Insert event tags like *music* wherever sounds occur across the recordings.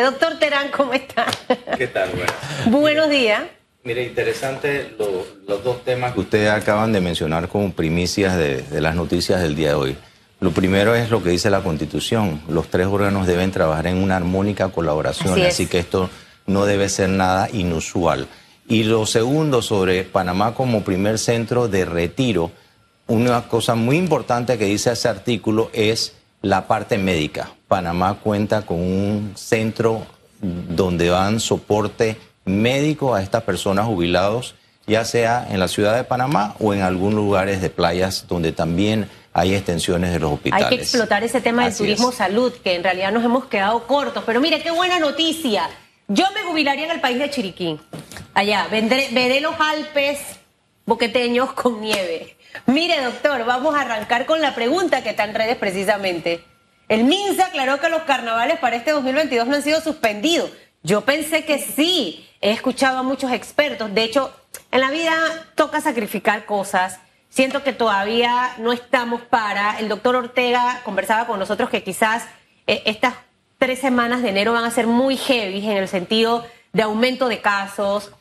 Doctor Terán, ¿cómo está? ¿Qué tal? Buenas. *laughs* Buenos días. Mire, interesante los dos temas que ustedes acaban de mencionar como primicias de, de, las noticias del día de hoy. Lo primero es lo que dice la Constitución. Los tres órganos deben trabajar en una armónica colaboración, así, así que esto no debe ser nada inusual. Y lo segundo, sobre Panamá como primer centro de retiro, una cosa muy importante que dice ese artículo es la parte médica. Panamá cuenta con un centro donde dan soporte médico a estas personas jubilados, ya sea en la ciudad de Panamá o en algunos lugares de playas donde también hay extensiones de los hospitales. Hay que explotar ese tema del turismo salud, que en realidad nos hemos quedado cortos. Pero mire, qué buena noticia. Yo me jubilaría en el país de Chiriquí. Allá, vendré, veré los Alpes boqueteños con nieve. Mire, doctor, vamos a arrancar con la pregunta que está en redes precisamente. El MINSA aclaró que los carnavales para este 2022 no han sido suspendidos. Yo pensé que sí. He escuchado a muchos expertos. De hecho, en la vida toca sacrificar cosas. Siento que todavía no estamos para. El doctor Ortega conversaba con nosotros que quizás eh, estas tres semanas de enero van a ser muy heavy en el sentido de aumento de casos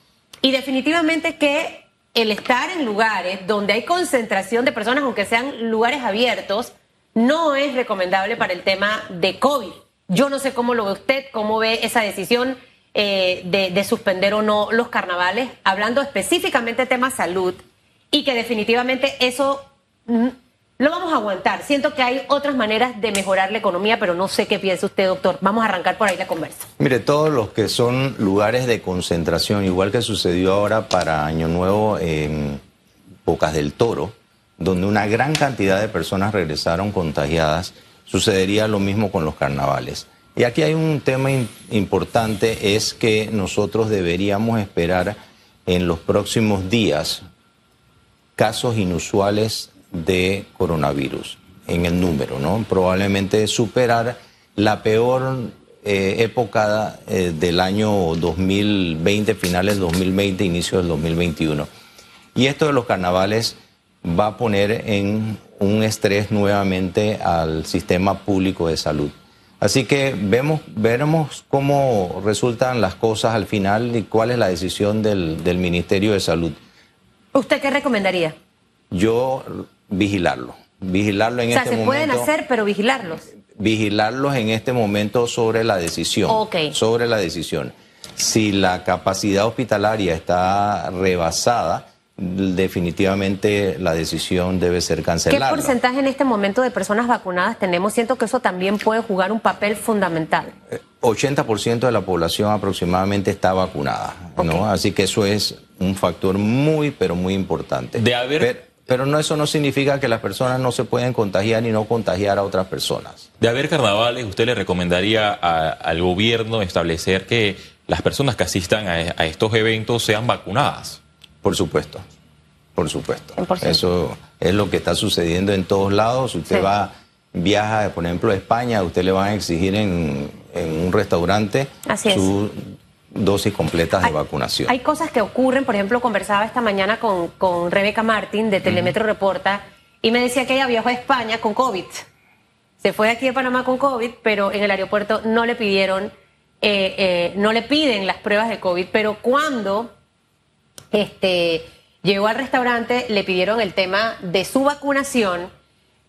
y definitivamente que el estar en lugares donde hay concentración de personas, aunque sean lugares abiertos, no es recomendable para el tema de COVID. Yo no sé cómo lo ve usted, cómo ve esa decisión eh, de, de, suspender o no los carnavales, hablando específicamente de tema salud, y que definitivamente eso mm, lo vamos a aguantar. Siento que hay otras maneras de mejorar la economía, pero no sé qué piensa usted, doctor. Vamos a arrancar por ahí la conversa. Mire, todos los que son lugares de concentración, igual que sucedió ahora para Año Nuevo en Bocas del Toro, donde una gran cantidad de personas regresaron contagiadas, sucedería lo mismo con los carnavales. Y aquí hay un tema importante, es que nosotros deberíamos esperar en los próximos días casos inusuales de coronavirus en el número, ¿no? Probablemente superar la peor eh, época eh, del año 2020, finales del 2020, inicio del 2021. Y esto de los carnavales va a poner en un estrés nuevamente al sistema público de salud. Así que vemos, veremos cómo resultan las cosas al final y cuál es la decisión del, del Ministerio de Salud. ¿Usted qué recomendaría? Yo vigilarlo. Vigilarlo en o sea, este se pueden hacer, pero vigilarlos. Vigilarlos en este momento sobre la decisión. Okay. Sobre la decisión. Si la capacidad hospitalaria está rebasada, definitivamente la decisión debe ser cancelada. ¿Qué porcentaje en este momento de personas vacunadas tenemos? Siento que eso también puede jugar un papel fundamental. 80% de la población aproximadamente está vacunada, okay. ¿no? Así que eso es un factor muy, pero muy importante. De haber... Pero, pero no, eso no significa que las personas no se pueden contagiar y no contagiar a otras personas. De haber carnavales, ¿usted le recomendaría a, al gobierno establecer que las personas que asistan a, a, estos eventos sean vacunadas? Por supuesto, por supuesto. 100%. Eso es lo que está sucediendo en todos lados. Usted sí. va, viaja, por ejemplo, a España, usted le van a exigir en, en un restaurante Así su dosis completas de hay, vacunación. Hay cosas que ocurren, por ejemplo, conversaba esta mañana con, con Rebeca Martín de Telemetro uh -huh. Reporta y me decía que ella viajó a España con COVID. Se fue aquí de Panamá con COVID, pero en el aeropuerto no le pidieron, eh, eh, no le piden las pruebas de COVID, pero cuando este, llegó al restaurante le pidieron el tema de su vacunación,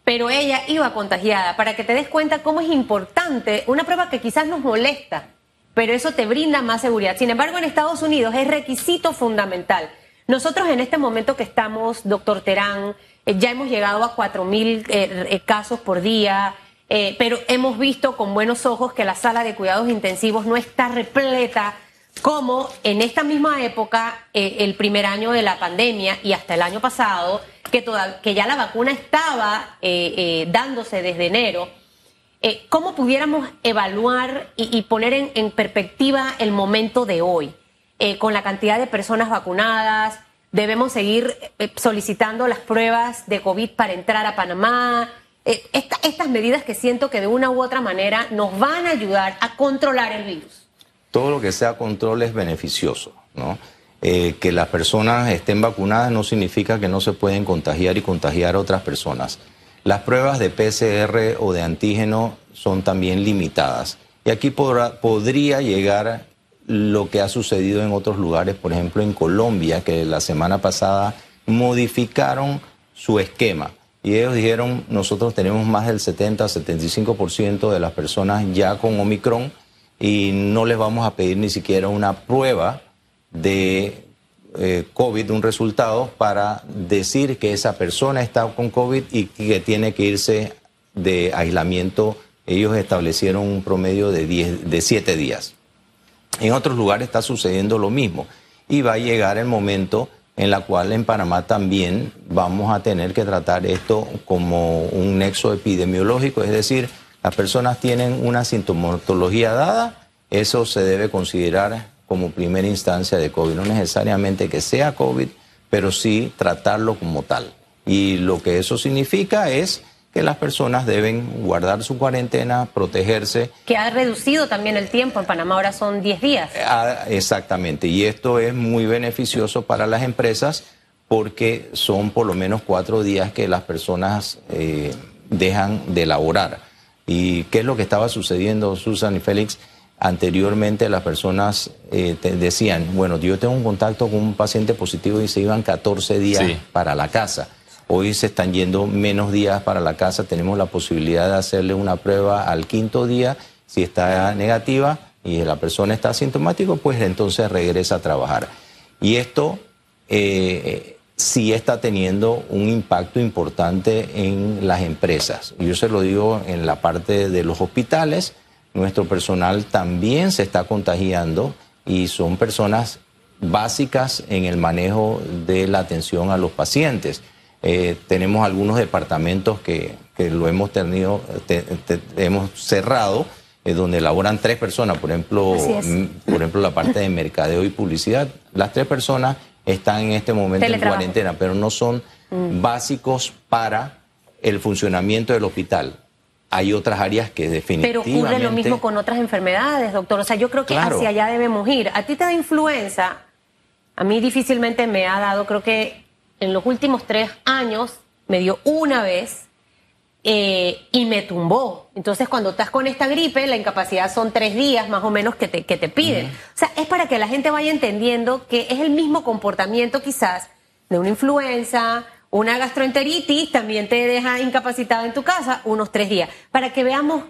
pero ella iba contagiada, para que te des cuenta cómo es importante una prueba que quizás nos molesta pero eso te brinda más seguridad. Sin embargo, en Estados Unidos es requisito fundamental. Nosotros en este momento que estamos, doctor Terán, eh, ya hemos llegado a 4.000 eh, eh, casos por día, pero hemos visto con buenos ojos que la sala de cuidados intensivos no está repleta como en esta misma época, eh, el primer año de la pandemia y hasta el año pasado, que, ya la vacuna estaba eh, dándose desde enero eh, ¿cómo pudiéramos evaluar y, poner en, perspectiva el momento de hoy? Eh, con la cantidad de personas vacunadas, debemos seguir eh, solicitando las pruebas de COVID para entrar a Panamá. Eh, esta, estas medidas que siento que de una u otra manera nos van a ayudar a controlar el virus. Todo lo que sea control es beneficioso, ¿no? Eh, que las personas estén vacunadas no significa que no se pueden contagiar y contagiar a otras personas. Las pruebas de PCR o de antígeno son también limitadas Y aquí podría llegar lo que ha sucedido en otros lugares, por ejemplo en Colombia, que la semana pasada modificaron su esquema. Y ellos dijeron, nosotros tenemos más del 70-75% de las personas ya con Omicron y no les vamos a pedir ni siquiera una prueba de eh, COVID, un resultado, para decir que esa persona está con COVID y que tiene que irse de aislamiento. Ellos establecieron un promedio de, 10, de 7 días. En otros lugares está sucediendo lo mismo y va a llegar el momento en la cual en Panamá también vamos a tener que tratar esto como un nexo epidemiológico, es decir, las personas tienen una sintomatología dada, eso se debe considerar como primera instancia de COVID, no necesariamente que sea COVID, pero sí tratarlo como tal. Y lo que eso significa es que las personas deben guardar su cuarentena, protegerse. Que ha reducido también el tiempo, en Panamá ahora son 10 días. Ah, exactamente, y esto es muy beneficioso para las empresas porque son por lo menos cuatro días que las personas eh, dejan de laborar. ¿Y qué es lo que estaba sucediendo, Susan y Félix? Anteriormente las personas eh, decían, bueno, yo tengo un contacto con un paciente positivo y se iban 14 días para la casa. Hoy se están yendo menos días para la casa, tenemos la posibilidad de hacerle una prueba al quinto día, si está negativa y la persona está asintomática, pues entonces regresa a trabajar. Y esto eh, sí está teniendo un impacto importante en las empresas. Yo se lo digo en la parte de los hospitales, nuestro personal también se está contagiando y son personas básicas en el manejo de la atención a los pacientes. Eh, tenemos algunos departamentos que, lo hemos tenido, hemos cerrado, eh, donde laboran tres personas, por ejemplo, por ejemplo la parte de mercadeo y publicidad. Las tres personas están en este momento en cuarentena, pero no son mm. básicos para el funcionamiento del hospital. Hay otras áreas que definitivamente... Pero ocurre lo mismo con otras enfermedades, doctor. O sea, yo creo que hacia allá debemos ir. A ti te da influenza, a mí difícilmente me ha dado, creo que en los últimos tres años me dio una vez eh, y me tumbó. Entonces, cuando estás con esta gripe, la incapacidad son tres días más o menos que te, que te piden. O sea, es para que la gente vaya entendiendo que es el mismo comportamiento quizás de una influenza, una gastroenteritis, también te deja incapacitado en tu casa unos tres días. Para que veamos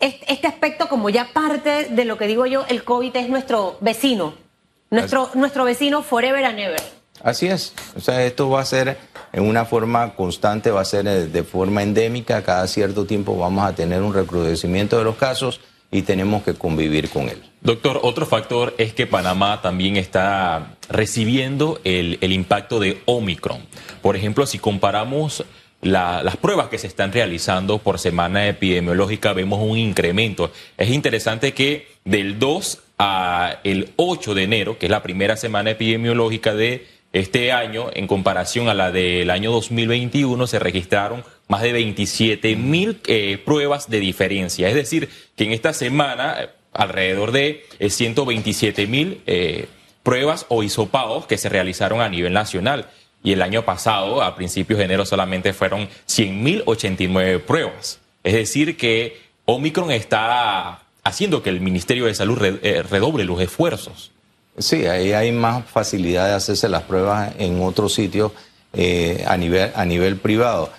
este aspecto como ya parte de lo que digo yo, el COVID es nuestro vecino, nuestro, nuestro vecino forever and ever. Así es. O sea, esto va a ser en una forma constante, va a ser eh, de forma endémica. Cada cierto tiempo vamos a tener un recrudecimiento de los casos y tenemos que convivir con él. Doctor, otro factor es que Panamá también está recibiendo el, impacto de Omicron. Por ejemplo, si comparamos las pruebas que se están realizando por semana epidemiológica, vemos un incremento. Es interesante que del 2 al 8 de enero, que es la primera semana epidemiológica de este año, en comparación a la del año 2021, se registraron más de 27 mil eh, pruebas de diferencia. Es decir, que en esta semana, eh, alrededor de 127 eh, mil pruebas o hisopados que se realizaron a nivel nacional. Y el año pasado, a principios de enero, solamente fueron 100.089 pruebas. Es decir, que Omicron está haciendo que el Ministerio de Salud redoble los esfuerzos. Sí, ahí hay más facilidad de hacerse las pruebas en otros sitios eh, a, nivel, a nivel privado.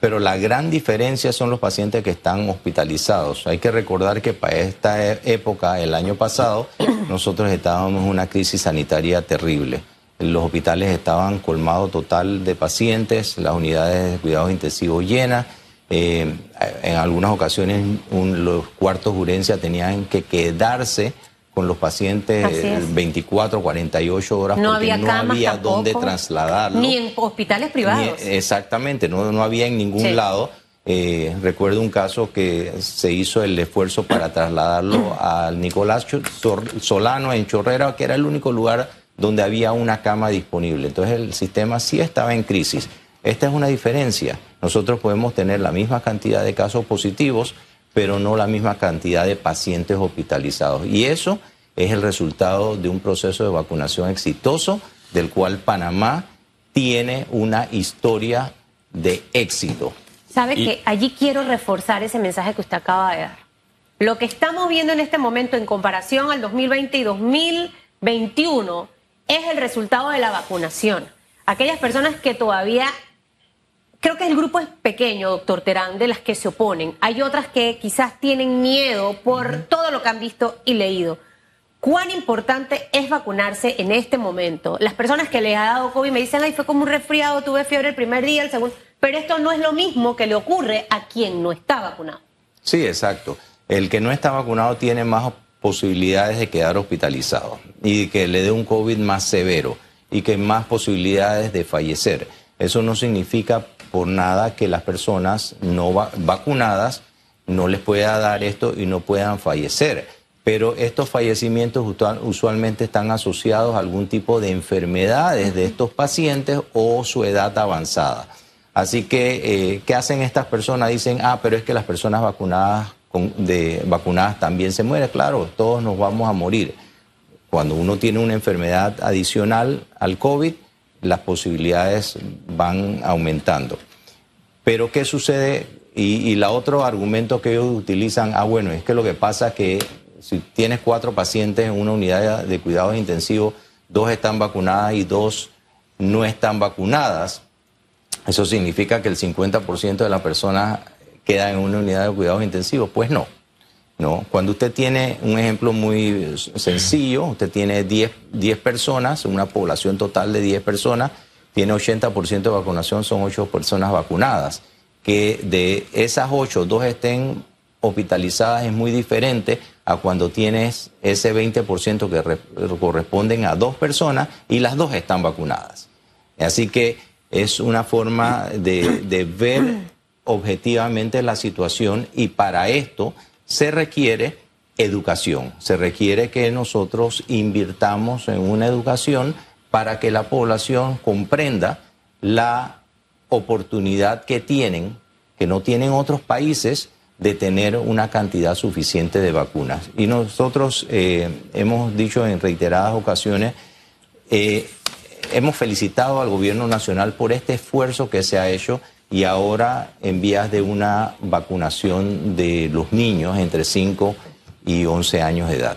Pero la gran diferencia son los pacientes que están hospitalizados. Hay que recordar que para esta época, el año pasado, *coughs* nosotros estábamos en una crisis sanitaria terrible. Los hospitales estaban colmados total de pacientes, las unidades de cuidados intensivos llenas. Eh, en algunas ocasiones los cuartos de urgencia tenían que quedarse con los pacientes 24, 48 horas no porque había no había dónde trasladarlo. Ni en hospitales privados. exactamente, no, no había en ningún lado. Eh, recuerdo un caso que se hizo el esfuerzo para trasladarlo *clears throat* al Nicolás Solano en Chorrera, que era el único lugar donde había una cama disponible. Entonces el sistema sí estaba en crisis. Esta es una diferencia. Nosotros podemos tener la misma cantidad de casos positivos, pero no la misma cantidad de pacientes hospitalizados. Y eso es el resultado de un proceso de vacunación exitoso del cual Panamá tiene una historia de éxito. Sabe que allí quiero reforzar ese mensaje que usted acaba de dar. Lo que estamos viendo en este momento en comparación al 2020 y 2021 es el resultado de la vacunación. Aquellas personas que todavía creo que el grupo es pequeño, doctor Terán, de las que se oponen. Hay otras que quizás tienen miedo por todo lo que han visto y leído. ¿Cuán importante es vacunarse en este momento? Las personas que les ha dado COVID me dicen, ay, fue como un resfriado, tuve fiebre el primer día, el segundo. Pero esto no es lo mismo que le ocurre a quien no está vacunado. Sí, exacto. El que no está vacunado tiene más posibilidades de quedar hospitalizado y que le dé un COVID más severo y que más posibilidades de fallecer. Eso no significa por nada que las personas no vacunadas no les pueda dar esto y no puedan fallecer. Pero estos fallecimientos usualmente están asociados a algún tipo de enfermedades de estos pacientes o su edad avanzada. Así que, eh, ¿qué hacen estas personas? Dicen, ah, pero es que las personas vacunadas, vacunadas también se mueren. Claro, todos nos vamos a morir. Cuando uno tiene una enfermedad adicional al COVID, las posibilidades van aumentando. Pero ¿qué sucede? Y, y la otro argumento que ellos utilizan, ah, bueno, es que lo que pasa es que si tienes cuatro pacientes en una unidad de cuidados intensivos, dos están vacunadas y dos no están vacunadas, eso significa que el 50% de las personas queda en una unidad de cuidados intensivos. Pues no. No, cuando usted tiene un ejemplo muy sencillo, usted tiene 10, 10 personas, una población total de 10 personas, tiene 80% de vacunación, son 8 personas vacunadas. Que de esas 8, dos estén hospitalizadas es muy diferente a cuando tienes ese 20% que corresponden a dos personas y las dos están vacunadas. Así que es una forma de, de ver objetivamente la situación y para esto se requiere educación, se requiere que nosotros invirtamos en una educación para que la población comprenda la oportunidad que tienen, que no tienen otros países, de tener una cantidad suficiente de vacunas. Y nosotros eh, hemos dicho en reiteradas ocasiones, eh, hemos felicitado al gobierno nacional por este esfuerzo que se ha hecho y ahora en vías de una vacunación de los niños entre 5 y 11 años de edad.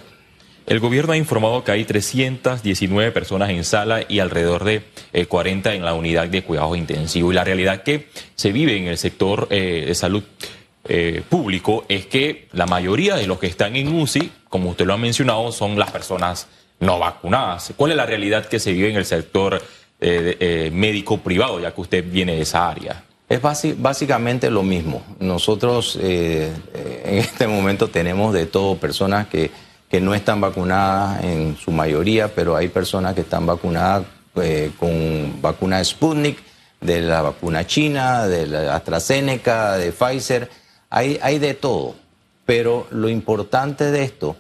El gobierno ha informado que hay 319 personas en sala y alrededor de 40 eh, en la unidad de cuidados intensivos. Y la realidad que se vive en el sector eh, de salud eh, público es que la mayoría de los que están en UCI, como usted lo ha mencionado, son las personas no vacunadas. ¿Cuál es la realidad que se vive en el sector médico privado, ya que usted viene de esa área? Es básicamente lo mismo. Nosotros eh, en este momento tenemos de todo personas que, que, no están vacunadas en su mayoría, pero hay personas que están vacunadas eh, con vacuna Sputnik, de la vacuna china, de la AstraZeneca, de Pfizer. Hay, hay de todo. Pero lo importante de esto,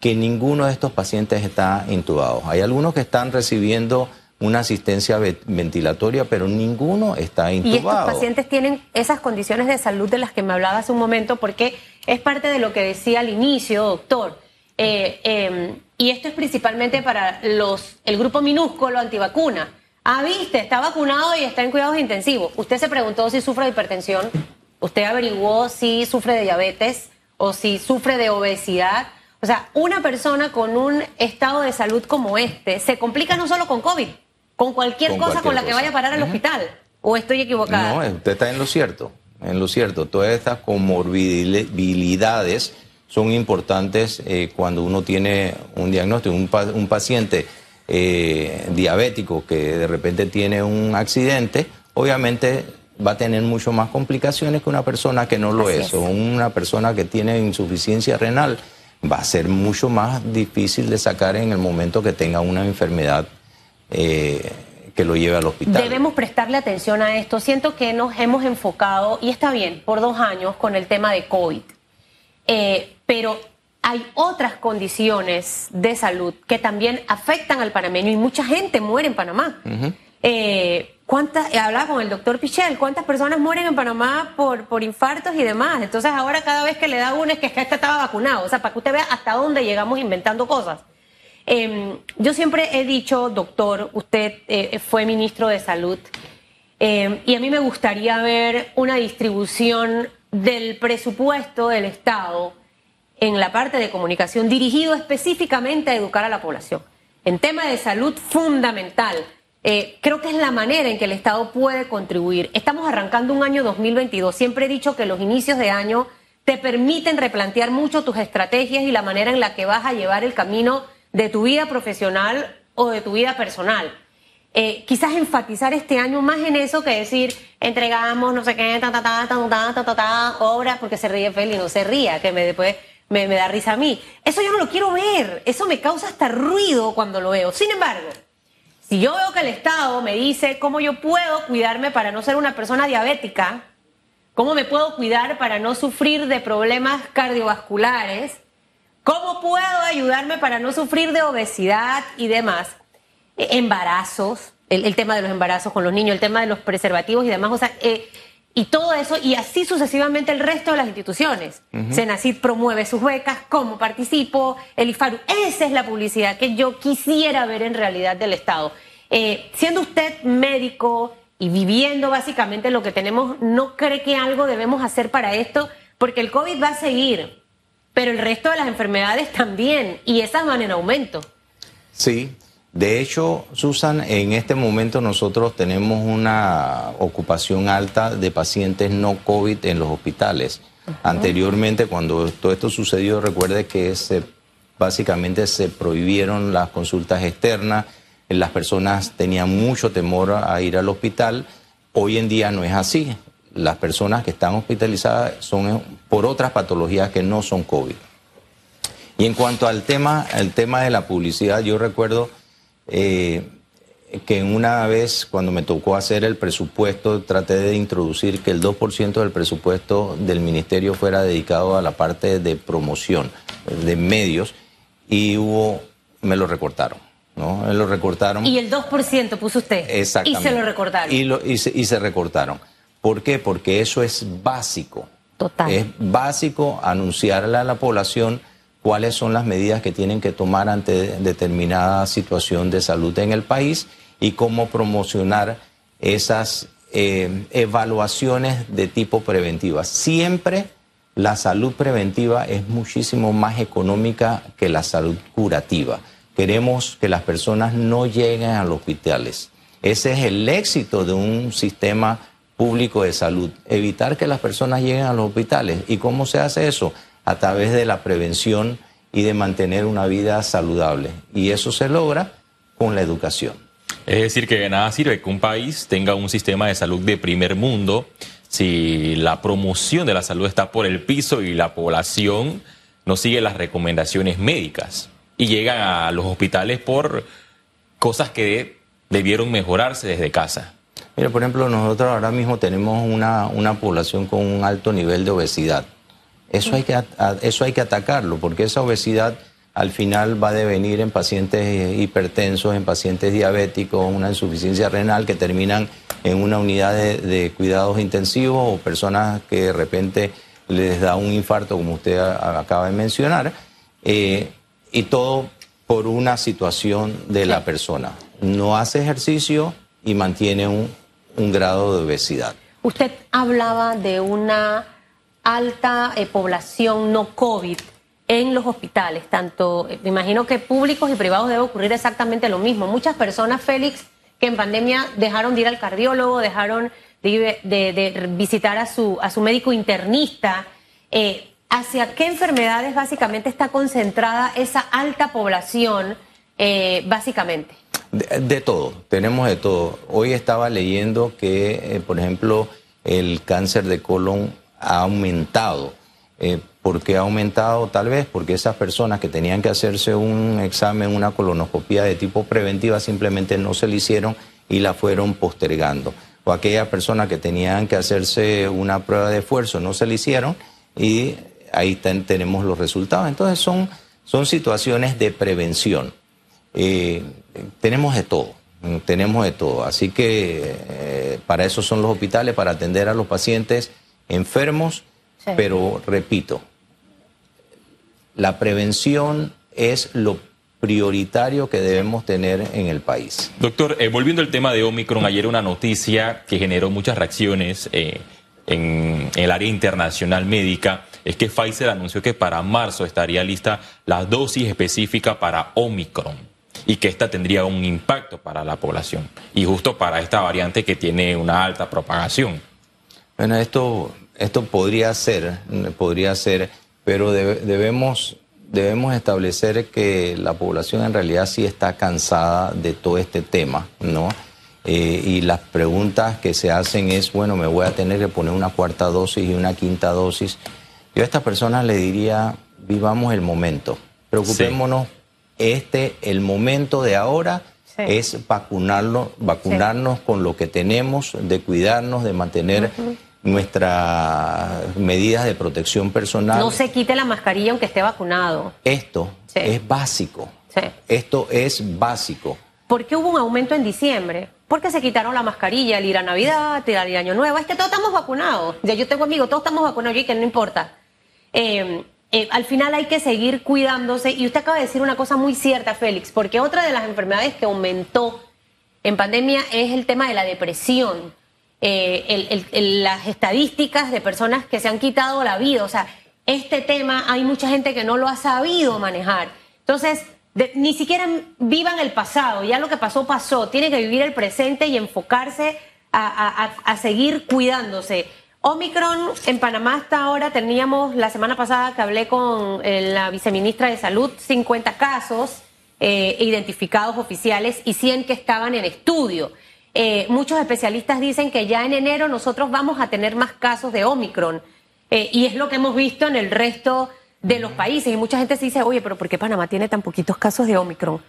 que ninguno de estos pacientes está intubado. Hay algunos que están recibiendo una asistencia ventilatoria, pero ninguno está intubado. Y estos pacientes tienen esas condiciones de salud de las que me hablaba hace un momento, porque es parte de lo que decía al inicio, doctor. Eh, em, y esto es principalmente para los el grupo minúsculo antivacuna. Ah, viste, está vacunado y está en cuidados intensivos. Usted se preguntó si sufre de hipertensión, usted averiguó si sufre de diabetes o si sufre de obesidad. O sea, una persona con un estado de salud como este se complica no solo con COVID, con cualquier cosa con la que vaya a parar al hospital. ¿O estoy equivocada? No, usted está en lo cierto, en lo cierto. Todas estas comorbilidades son importantes eh, cuando uno tiene un diagnóstico. Un, un paciente eh, diabético que de repente tiene un accidente, obviamente va a tener mucho más complicaciones que una persona que no lo es, o una persona que tiene insuficiencia renal. Va a ser mucho más difícil de sacar en el momento que tenga una enfermedad eh, que lo lleve al hospital. Debemos prestarle atención a esto. Siento que nos hemos enfocado, y está bien, por dos años con el tema de COVID. Eh, pero hay otras condiciones de salud que también afectan al panameño y mucha gente muere en Panamá. Eh, ¿cuántas, hablaba con el doctor Pichel, ¿cuántas personas mueren en Panamá por, por infartos y demás? Entonces ahora cada vez que le da uno es que este estaba vacunado. O sea, para que usted vea hasta dónde llegamos inventando cosas. Em, yo siempre he dicho, doctor, usted eh, fue ministro de Salud, em, y a mí me gustaría ver una distribución del presupuesto del Estado en la parte de comunicación dirigido específicamente a educar a la población. En tema de salud fundamental, eh, creo que es la manera en que el Estado puede contribuir. Estamos arrancando un año 2022. Siempre he dicho que los inicios de año te permiten replantear mucho tus estrategias y la manera en la que vas a llevar el camino de tu vida profesional o de tu vida personal. Eh, quizás enfatizar este año más en eso que decir entregamos no sé qué, ta, ta, ta, ta, ta, ta, ta, ta obras, porque se ríe Feli, no se ría, que me después me, me da risa a mí. Eso yo no lo quiero ver, eso me causa hasta ruido cuando lo veo. Sin embargo, si yo veo que el Estado me dice cómo yo puedo cuidarme para no ser una persona diabética, cómo me puedo cuidar para no sufrir de problemas cardiovasculares, cómo puedo ayudarme para no sufrir de obesidad y demás, e, embarazos, el, tema de los embarazos con los niños, el tema de los preservativos y demás, o sea, eh, y todo eso, y así sucesivamente el resto de las instituciones. Senacid promueve sus becas, cómo participo, el IFARU. Esa es la publicidad que yo quisiera ver en realidad del Estado. Eh, siendo usted médico y viviendo básicamente lo que tenemos, ¿no cree que algo debemos hacer para esto? Porque el COVID va a seguir, pero el resto de las enfermedades también, y esas van en aumento. Sí, de hecho, Susan, en este momento nosotros tenemos una ocupación alta de pacientes no COVID en los hospitales. Anteriormente, cuando todo esto sucedió, recuerde que se, básicamente se prohibieron las consultas externas, las personas tenían mucho temor a ir al hospital. Hoy en día no es así. Las personas que están hospitalizadas son por otras patologías que no son COVID. Y en cuanto al tema, el tema de la publicidad, yo recuerdo eh, que una vez cuando me tocó hacer el presupuesto traté de introducir que el 2% del presupuesto del ministerio fuera dedicado a la parte de promoción de medios y hubo, me lo recortaron. ¿no? Me lo recortaron. Y el 2% puso usted. Exactamente. Y se lo recortaron. Y, lo, y, se, y se recortaron. ¿Por qué? Porque eso es básico. Total. Es básico anunciarle a la población cuáles son las medidas que tienen que tomar ante determinada situación de salud en el país y cómo promocionar esas eh, evaluaciones de tipo preventiva. Siempre la salud preventiva es muchísimo más económica que la salud curativa. Queremos que las personas no lleguen a los hospitales. Ese es el éxito de un sistema público de salud, evitar que las personas lleguen a los hospitales. ¿Y cómo se hace eso? a través de la prevención y de mantener una vida saludable. Y eso se logra con la educación. Es decir, que de nada sirve que un país tenga un sistema de salud de primer mundo si la promoción de la salud está por el piso y la población no sigue las recomendaciones médicas y llegan a los hospitales por cosas que debieron mejorarse desde casa. Mira, por ejemplo, nosotros ahora mismo tenemos una, una población con un alto nivel de obesidad. Eso hay, que, eso hay que atacarlo, porque esa obesidad al final va a devenir en pacientes hipertensos, en pacientes diabéticos, una insuficiencia renal que terminan en una unidad de, cuidados intensivos o personas que de repente les da un infarto, como usted acaba de mencionar, eh, y todo por una situación de la persona. No hace ejercicio y mantiene un grado de obesidad. Usted hablaba de una alta eh, población no COVID en los hospitales, tanto, eh, me imagino que públicos y privados debe ocurrir exactamente lo mismo. Muchas personas, Félix, que en pandemia dejaron de ir al cardiólogo, dejaron de, visitar a su, a su médico internista. Eh, ¿Hacia qué enfermedades básicamente está concentrada esa alta población, básicamente? De, todo, tenemos de todo. Hoy estaba leyendo que, por ejemplo, el cáncer de colon ha aumentado. Eh, ¿Por qué ha aumentado? Tal vez porque esas personas que tenían que hacerse un examen, una colonoscopia de tipo preventiva, simplemente no se le hicieron y la fueron postergando. O aquellas personas que tenían que hacerse una prueba de esfuerzo, no se le hicieron y ahí tenemos los resultados. Entonces son, son situaciones de prevención. Eh, tenemos de todo, tenemos de todo. Así que eh, para eso son los hospitales, para atender a los pacientes enfermos, pero repito, la prevención es lo prioritario que debemos tener en el país. Doctor, eh, volviendo al tema de Omicron, ayer una noticia que generó muchas reacciones. Eh, en el área internacional médica es que Pfizer anunció que para marzo estaría lista la dosis específica para Omicron y que esta tendría un impacto para la población y justo para esta variante que tiene una alta propagación. Bueno, esto, esto podría ser, podría ser, pero debemos, debemos establecer que la población en realidad sí está cansada de todo este tema, ¿no? Eh, y las preguntas que se hacen es, bueno, me voy a tener que poner una cuarta dosis y una quinta dosis. Yo a estas personas le diría, vivamos el momento, preocupémonos, este, el momento de ahora es vacunarlo, vacunarnos con lo que tenemos, de cuidarnos, de mantener nuestras medidas de protección personal. No se quite la mascarilla aunque esté vacunado. Esto es básico. Esto es básico. ¿Por qué hubo un aumento en diciembre? Porque se quitaron la mascarilla al ir a Navidad, al ir a Año Nuevo. Es que todos estamos vacunados. Ya yo tengo amigos, todos estamos vacunados y que no importa. Eh, eh, al final hay que seguir cuidándose. Y usted acaba de decir una cosa muy cierta, Félix, porque otra de las enfermedades que aumentó en pandemia es el tema de la depresión. Eh, las estadísticas de personas que se han quitado la vida. O sea, este tema hay mucha gente que no lo ha sabido manejar. Entonces, ni siquiera vivan el pasado, ya lo que pasó pasó, tiene que vivir el presente y enfocarse a, seguir cuidándose. Omicron en Panamá hasta ahora teníamos, la semana pasada que hablé con eh, la viceministra de Salud, 50 casos eh, identificados oficiales y 100 que estaban en estudio. Eh, muchos especialistas dicen que ya en enero nosotros vamos a tener más casos de Omicron y es lo que hemos visto en el resto de los países. Y mucha gente se dice, oye, pero ¿por qué Panamá tiene tan poquitos casos de Omicron?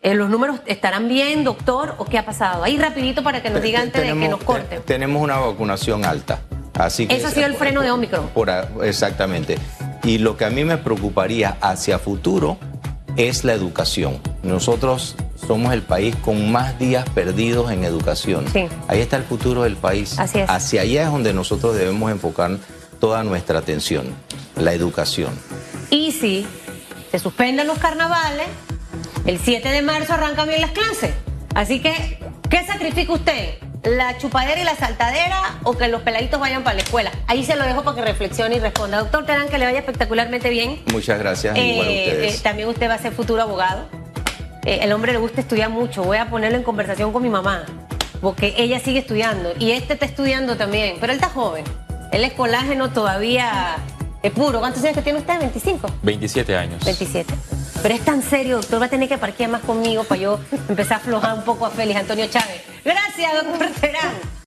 Eh, ¿Los números estarán bien, doctor, o qué ha pasado? Ahí rapidito para que nos diga antes de que nos corten. Tenemos una vacunación alta. Así que Eso ha sido el freno de Omicron. exactamente. Y lo que a mí me preocuparía hacia futuro es la educación. Nosotros somos el país con más días perdidos en educación. Ahí está el futuro del país. Así es. Hacia allá es donde nosotros debemos enfocar toda nuestra atención, la educación. Y si se suspenden los carnavales, el 7 de marzo arrancan bien las clases. Así que, ¿qué sacrifica usted? ¿La chupadera y la saltadera o que los peladitos vayan para la escuela? Ahí se lo dejo para que reflexione y responda. Doctor Terán, que le vaya espectacularmente bien. Muchas gracias. igual a eh, ustedes. Eh, también usted va a ser futuro abogado. Eh, el hombre le gusta estudiar mucho. Voy a ponerlo en conversación con mi mamá, porque ella sigue estudiando y este está estudiando también, pero él está joven. Él es colágeno todavía es puro. ¿Cuántos años que tiene usted? ¿25? 27 años. 27. Pero es tan serio, doctor, va a tener que parquear más conmigo para yo empezar a aflojar un poco a Félix Antonio Chávez. Gracias, doctor Terán.